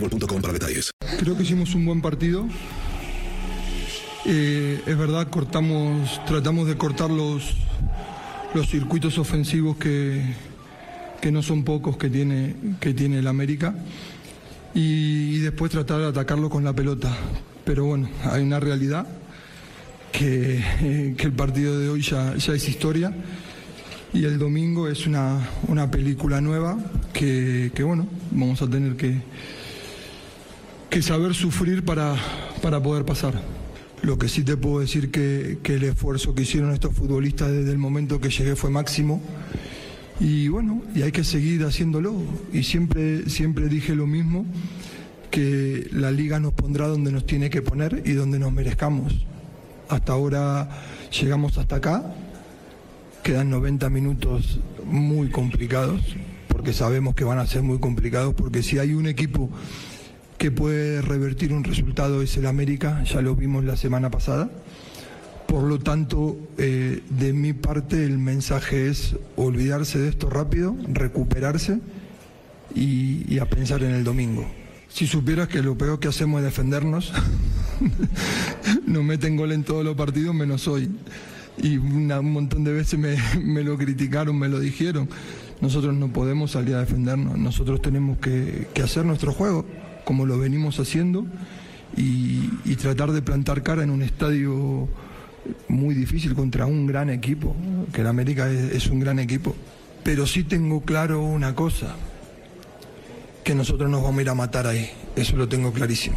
boostmobile.com para detalles. Creo que hicimos un buen partido. Eh, es verdad, cortamos, tratamos de cortar los, los circuitos ofensivos que, que no son pocos que tiene, que tiene el América. Y, después tratar de atacarlo con la pelota. Pero bueno, hay una realidad que, eh, que el partido de hoy ya, ya es historia. Y el domingo es una, una película nueva que, que, bueno, vamos a tener que, que saber sufrir para, para poder pasar. Lo que sí te puedo decir que, que el esfuerzo que hicieron estos futbolistas desde el momento que llegué fue máximo. Y bueno, y hay que seguir haciéndolo. Y siempre, siempre dije lo mismo, que la liga nos pondrá donde nos tiene que poner y donde nos merezcamos. Hasta ahora llegamos hasta acá, quedan 90 minutos muy complicados, porque sabemos que van a ser muy complicados, porque si hay un equipo que puede revertir un resultado es el América, ya lo vimos la semana pasada. Por lo tanto, eh, de mi parte el mensaje es olvidarse de esto rápido, recuperarse y, a pensar en el domingo. Si supieras que lo peor que hacemos es defendernos, nos meten gol en todos los partidos menos hoy. Y una, un montón de veces me, me lo criticaron, me lo dijeron. Nosotros no podemos salir a defendernos, nosotros tenemos que, que hacer nuestro juego como lo venimos haciendo y, y, tratar de plantar cara en un estadio muy difícil contra un gran equipo, que el América es, es un gran equipo. Pero sí tengo claro una cosa, que nosotros nos vamos a ir a matar ahí, eso lo tengo clarísimo.